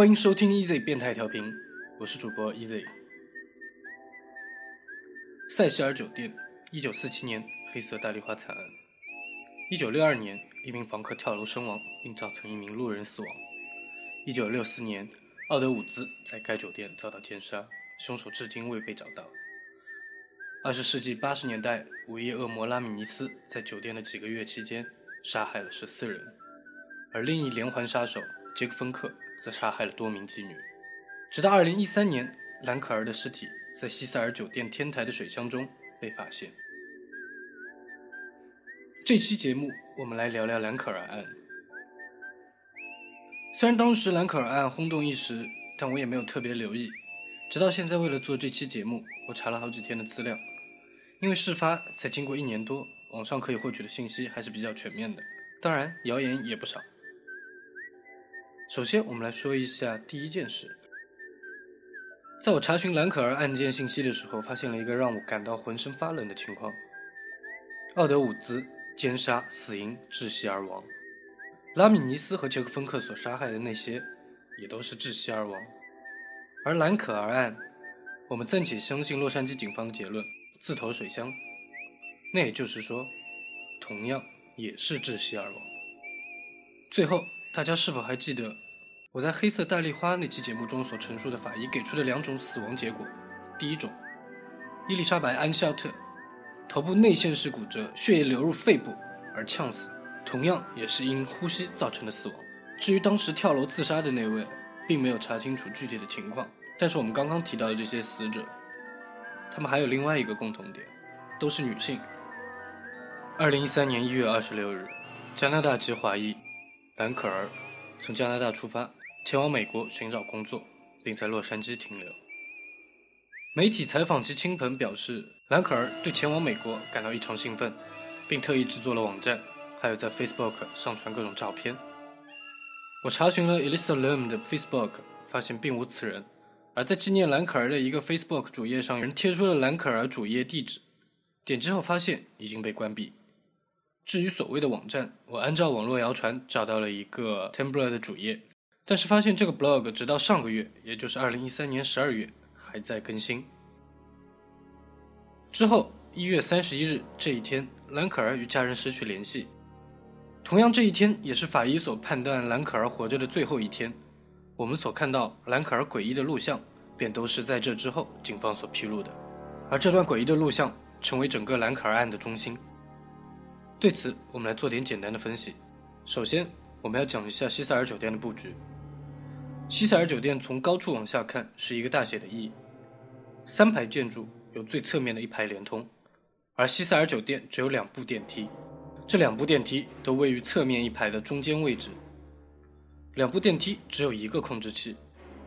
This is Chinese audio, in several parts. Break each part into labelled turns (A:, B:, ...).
A: 欢迎收听 Easy 变态调频，我是主播 Easy。塞西尔酒店，一九四七年黑色大丽花惨案。一九六二年，一名房客跳楼身亡，并造成一名路人死亡。一九六四年，奥德伍兹在该酒店遭到奸杀，凶手至今未被找到。二十世纪八十年代，午夜恶魔拉米尼斯在酒店的几个月期间杀害了十四人，而另一连环杀手杰克芬克则杀害了多名妓女。直到二零一三年，兰可儿的尸体在西塞尔酒店天台的水箱中被发现。这期节目，我们来聊聊兰可儿案。虽然当时兰可儿案轰动一时，但我也没有特别留意。直到现在，为了做这期节目，我查了好几天的资料。因为事发才经过一年多，网上可以获取的信息还是比较全面的，当然谣言也不少。首先，我们来说一下第一件事。在我查询兰可儿案件信息的时候，发现了一个让我感到浑身发冷的情况：奥德伍兹奸杀，死因窒息而亡；拉米尼斯和杰克芬克所杀害的那些，也都是窒息而亡。而兰可儿案，我们暂且相信洛杉矶警方的结论。自投水箱，那也就是说，同样也是窒息而亡。最后，大家是否还记得我在《黑色大丽花》那期节目中所陈述的法医给出的两种死亡结果？第一种，伊丽莎白·安肖特头部内陷式骨折，血液流入肺部而呛死，同样也是因呼吸造成的死亡。至于当时跳楼自杀的那位，并没有查清楚具体的情况，但是我们刚刚提到的这些死者。他们还有另外一个共同点，都是女性。二零一三年一月二十六日，加拿大籍华裔兰可儿从加拿大出发，前往美国寻找工作，并在洛杉矶停留。媒体采访其亲朋表示，兰可儿对前往美国感到异常兴奋，并特意制作了网站，还有在 Facebook 上传各种照片。我查询了 Elisa Lam 的 Facebook，发现并无此人。而在纪念兰可儿的一个 Facebook 主页上，有人贴出了兰可儿主页地址，点击后发现已经被关闭。至于所谓的网站，我按照网络谣传找到了一个 Tumblr 的主页，但是发现这个 blog 直到上个月，也就是2013年12月还在更新。之后1月31日这一天，兰可儿与家人失去联系。同样，这一天也是法医所判断兰可儿活着的最后一天。我们所看到兰可儿诡异的录像，便都是在这之后警方所披露的，而这段诡异的录像成为整个兰可儿案的中心。对此，我们来做点简单的分析。首先，我们要讲一下西塞尔酒店的布局。西塞尔酒店从高处往下看是一个大写的 E，三排建筑有最侧面的一排连通，而西塞尔酒店只有两部电梯，这两部电梯都位于侧面一排的中间位置。两部电梯只有一个控制器，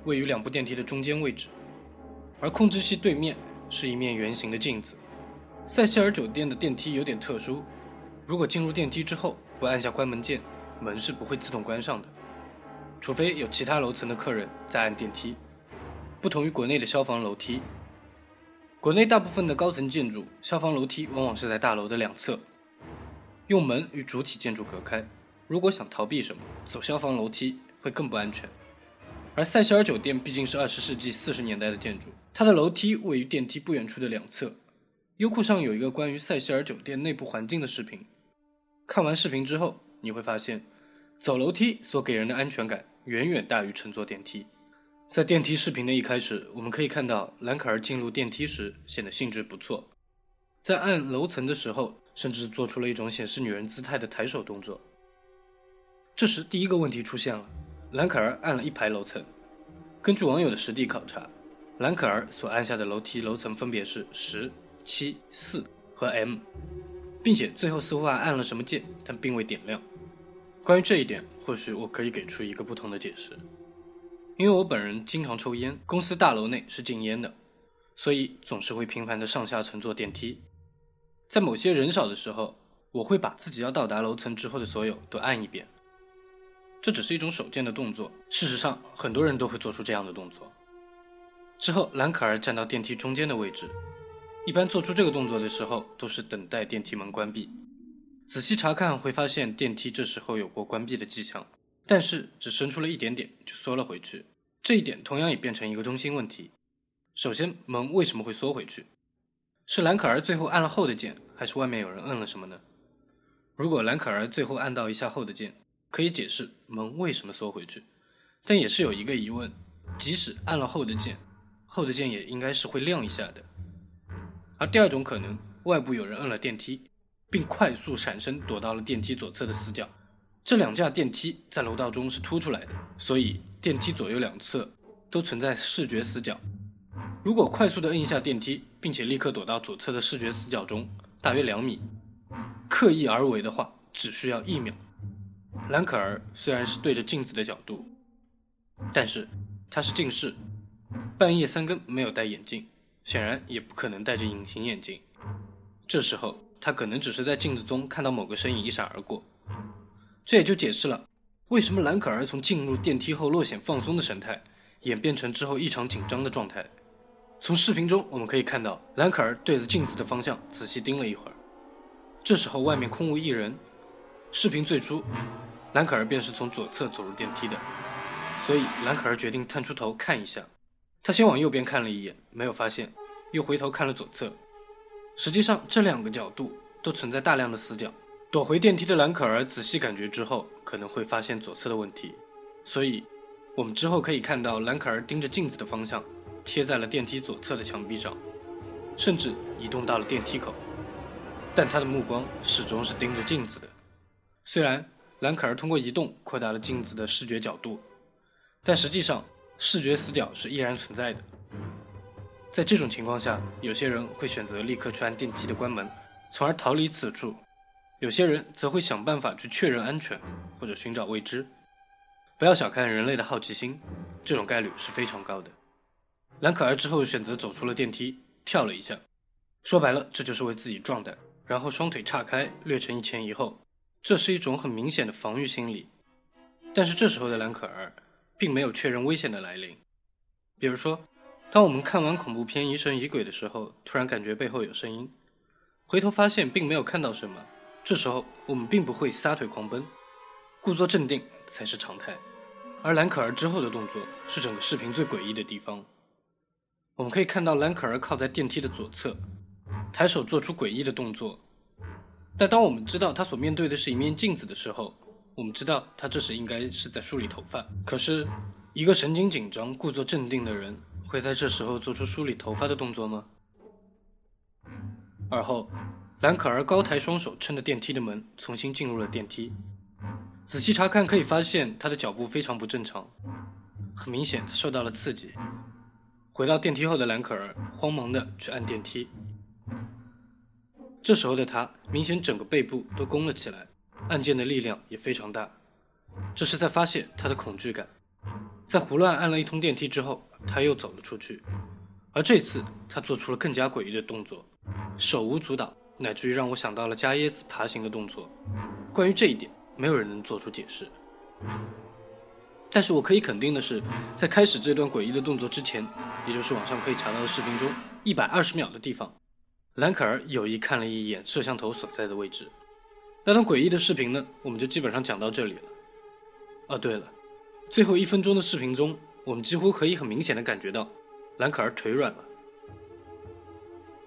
A: 位于两部电梯的中间位置，而控制器对面是一面圆形的镜子。塞西尔酒店的电梯有点特殊，如果进入电梯之后不按下关门键，门是不会自动关上的，除非有其他楼层的客人在按电梯。不同于国内的消防楼梯，国内大部分的高层建筑消防楼梯往往是在大楼的两侧，用门与主体建筑隔开。如果想逃避什么，走消防楼梯会更不安全。而塞西尔酒店毕竟是二十世纪四十年代的建筑，它的楼梯位于电梯不远处的两侧。优酷上有一个关于塞西尔酒店内部环境的视频，看完视频之后，你会发现，走楼梯所给人的安全感远远大于乘坐电梯。在电梯视频的一开始，我们可以看到兰可儿进入电梯时显得兴致不错，在按楼层的时候，甚至做出了一种显示女人姿态的抬手动作。这时，第一个问题出现了：兰可儿按了一排楼层。根据网友的实地考察，兰可儿所按下的楼梯楼层分别是十七、四和 M，并且最后似乎还按了什么键，但并未点亮。关于这一点，或许我可以给出一个不同的解释。因为我本人经常抽烟，公司大楼内是禁烟的，所以总是会频繁的上下乘坐电梯。在某些人少的时候，我会把自己要到达楼层之后的所有都按一遍。这只是一种手贱的动作，事实上，很多人都会做出这样的动作。之后，兰可儿站到电梯中间的位置，一般做出这个动作的时候，都是等待电梯门关闭。仔细查看会发现，电梯这时候有过关闭的迹象，但是只伸出了一点点就缩了回去，这一点同样也变成一个中心问题。首先，门为什么会缩回去？是蓝可儿最后按了后的键，还是外面有人摁了什么呢？如果蓝可儿最后按到一下后的键，可以解释门为什么缩回去，但也是有一个疑问：即使按了后的键，后的键也应该是会亮一下的。而第二种可能，外部有人摁了电梯，并快速闪身躲到了电梯左侧的死角。这两架电梯在楼道中是凸出来的，所以电梯左右两侧都存在视觉死角。如果快速的摁一下电梯，并且立刻躲到左侧的视觉死角中，大约两米，刻意而为的话，只需要一秒。兰可儿虽然是对着镜子的角度，但是他是近视，半夜三更没有戴眼镜，显然也不可能戴着隐形眼镜。这时候他可能只是在镜子中看到某个身影一闪而过。这也就解释了为什么兰可儿从进入电梯后略显放松的神态，演变成之后异常紧张的状态。从视频中我们可以看到，兰可儿对着镜子的方向仔细盯了一会儿。这时候外面空无一人。视频最初，兰可儿便是从左侧走入电梯的，所以兰可儿决定探出头看一下。他先往右边看了一眼，没有发现，又回头看了左侧。实际上，这两个角度都存在大量的死角。躲回电梯的蓝可儿仔细感觉之后，可能会发现左侧的问题，所以，我们之后可以看到蓝可儿盯着镜子的方向，贴在了电梯左侧的墙壁上，甚至移动到了电梯口，但他的目光始终是盯着镜子的。虽然蓝可儿通过移动扩大了镜子的视觉角度，但实际上视觉死角是依然存在的。在这种情况下，有些人会选择立刻去按电梯的关门，从而逃离此处。有些人则会想办法去确认安全，或者寻找未知。不要小看人类的好奇心，这种概率是非常高的。兰可儿之后选择走出了电梯，跳了一下，说白了，这就是为自己壮胆，然后双腿岔开，略成一前一后。这是一种很明显的防御心理。但是这时候的兰可儿并没有确认危险的来临。比如说，当我们看完恐怖片《疑神疑鬼》的时候，突然感觉背后有声音，回头发现并没有看到什么。这时候我们并不会撒腿狂奔，故作镇定才是常态。而兰可儿之后的动作是整个视频最诡异的地方。我们可以看到兰可儿靠在电梯的左侧，抬手做出诡异的动作。但当我们知道他所面对的是一面镜子的时候，我们知道他这时应该是在梳理头发。可是，一个神经紧张、故作镇定的人会在这时候做出梳理头发的动作吗？而后。兰可儿高抬双手，撑着电梯的门，重新进入了电梯。仔细查看，可以发现他的脚步非常不正常，很明显他受到了刺激。回到电梯后的兰可儿慌忙的去按电梯，这时候的他明显整个背部都弓了起来，按键的力量也非常大，这是在发泄他的恐惧感。在胡乱按了一通电梯之后，他又走了出去，而这次他做出了更加诡异的动作，手舞足蹈。乃至于让我想到了加椰子爬行的动作。关于这一点，没有人能做出解释。但是我可以肯定的是，在开始这段诡异的动作之前，也就是网上可以查到的视频中一百二十秒的地方，兰可儿有意看了一眼摄像头所在的位置。那段诡异的视频呢，我们就基本上讲到这里了。哦，对了，最后一分钟的视频中，我们几乎可以很明显的感觉到兰可儿腿软了。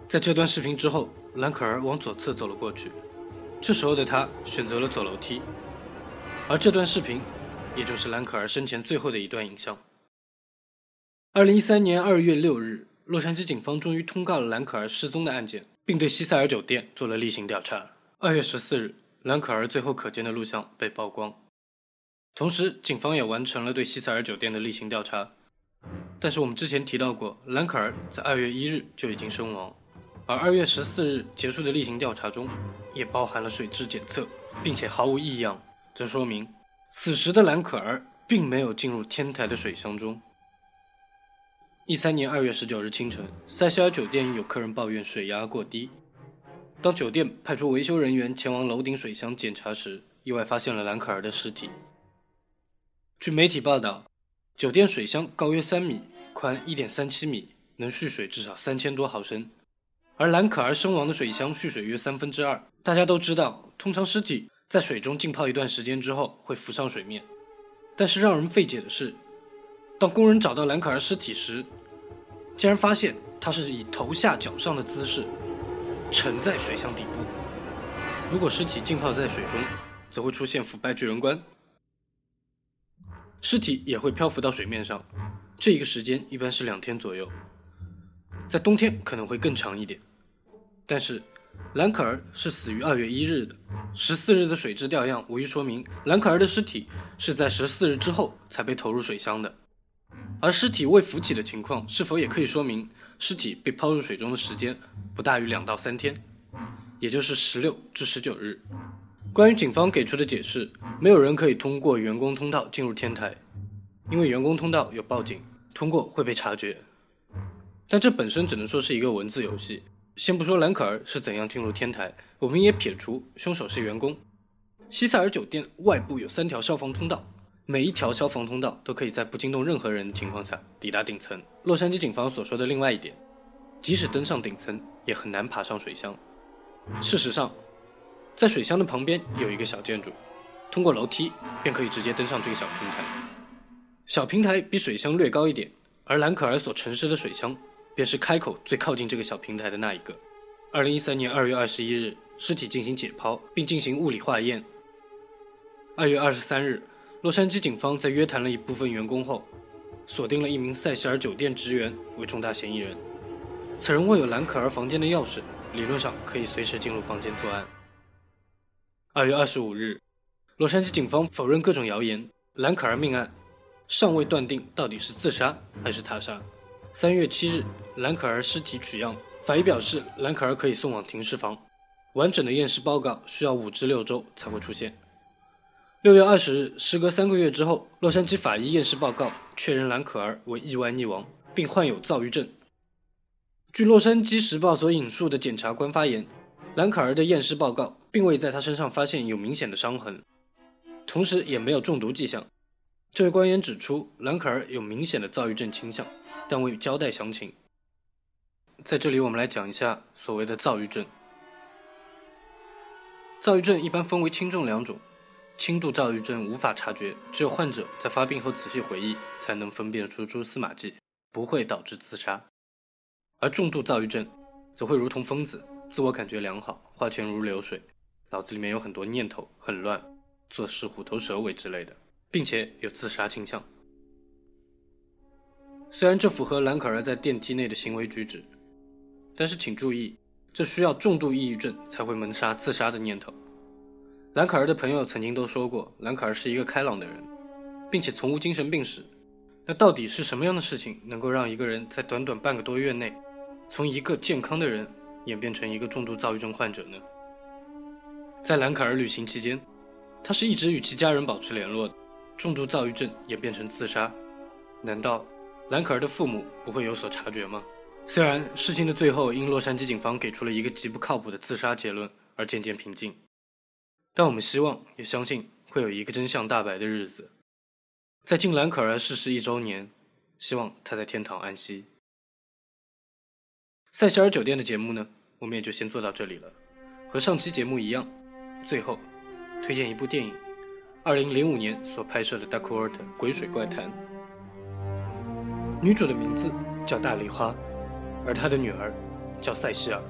A: 在这段视频之后，兰可儿往左侧走了过去。这时候的她选择了走楼梯，而这段视频，也就是兰可儿生前最后的一段影像。二零一三年二月六日，洛杉矶警方终于通告了兰可儿失踪的案件，并对西塞尔酒店做了例行调查。二月十四日，兰可儿最后可见的录像被曝光，同时警方也完成了对西塞尔酒店的例行调查。但是我们之前提到过，兰可儿在二月一日就已经身亡。而二月十四日结束的例行调查中，也包含了水质检测，并且毫无异样，这说明此时的兰可儿并没有进入天台的水箱中。一三年二月十九日清晨，塞西尔酒店有客人抱怨水压过低，当酒店派出维修人员前往楼顶水箱检查时，意外发现了兰可儿的尸体。据媒体报道，酒店水箱高约三米，宽一点三七米，能蓄水至少三千多毫升。而兰可儿身亡的水箱蓄水约三分之二。大家都知道，通常尸体在水中浸泡一段时间之后会浮上水面。但是让人费解的是，当工人找到兰可儿尸体时，竟然发现他是以头下脚上的姿势沉在水箱底部。如果尸体浸泡在水中，则会出现腐败巨人观，尸体也会漂浮到水面上。这一个时间一般是两天左右，在冬天可能会更长一点。但是兰可儿是死于二月一日的，十四日的水质调样无疑说明兰可儿的尸体是在十四日之后才被投入水箱的。而尸体未浮起的情况，是否也可以说明尸体被抛入水中的时间不大于两到三天，也就是十六至十九日？关于警方给出的解释，没有人可以通过员工通道进入天台，因为员工通道有报警，通过会被察觉。但这本身只能说是一个文字游戏。先不说兰可儿是怎样进入天台，我们也撇除凶手是员工。西塞尔酒店外部有三条消防通道。每一条消防通道都可以在不惊动任何人的情况下抵达顶层。洛杉矶警方所说的另外一点，即使登上顶层，也很难爬上水箱。事实上，在水箱的旁边有一个小建筑，通过楼梯便可以直接登上这个小平台。小平台比水箱略高一点，而兰可儿所沉尸的水箱便是开口最靠近这个小平台的那一个。二零一三年二月二十一日，尸体进行解剖并进行物理化验。二月二十三日。洛杉矶警方在约谈了一部分员工后，锁定了一名塞西尔酒店职员为重大嫌疑人。此人握有兰可儿房间的钥匙，理论上可以随时进入房间作案。二月二十五日，洛杉矶警方否认各种谣言，兰可儿命案尚未断定到底是自杀还是他杀。三月七日，兰可儿尸体取样，法医表示兰可儿可以送往停尸房，完整的验尸报告需要五至六周才会出现。六月二十日，时隔三个月之后，洛杉矶法医验尸报告确认兰可儿为意外溺亡，并患有躁郁症。据《洛杉矶时报》所引述的检察官发言，兰可儿的验尸报告并未在她身上发现有明显的伤痕，同时也没有中毒迹象。这位官员指出，兰可儿有明显的躁郁症倾向，但未交代详情。在这里，我们来讲一下所谓的躁郁症。躁郁症一般分为轻重两种。轻度躁郁症无法察觉，只有患者在发病后仔细回忆，才能分辨出蛛丝马迹，不会导致自杀。而重度躁郁症则会如同疯子，自我感觉良好，花钱如流水，脑子里面有很多念头，很乱，做事虎头蛇尾之类的，并且有自杀倾向。虽然这符合兰可儿在电梯内的行为举止，但是请注意，这需要重度抑郁症才会萌杀自杀的念头。兰可儿的朋友曾经都说过，兰可儿是一个开朗的人，并且从无精神病史。那到底是什么样的事情能够让一个人在短短半个多月内，从一个健康的人演变成一个重度躁郁症患者呢？在兰可儿旅行期间，他是一直与其家人保持联络的。重度躁郁症演变成自杀，难道兰可儿的父母不会有所察觉吗？虽然事情的最后因洛杉矶警方给出了一个极不靠谱的自杀结论而渐渐平静。但我们希望也相信会有一个真相大白的日子，在敬兰可儿逝世一周年，希望她在天堂安息。塞西尔酒店的节目呢，我们也就先做到这里了。和上期节目一样，最后推荐一部电影，二零零五年所拍摄的《Duckworth 鬼水怪谈》，女主的名字叫大梨花，而她的女儿叫塞西尔。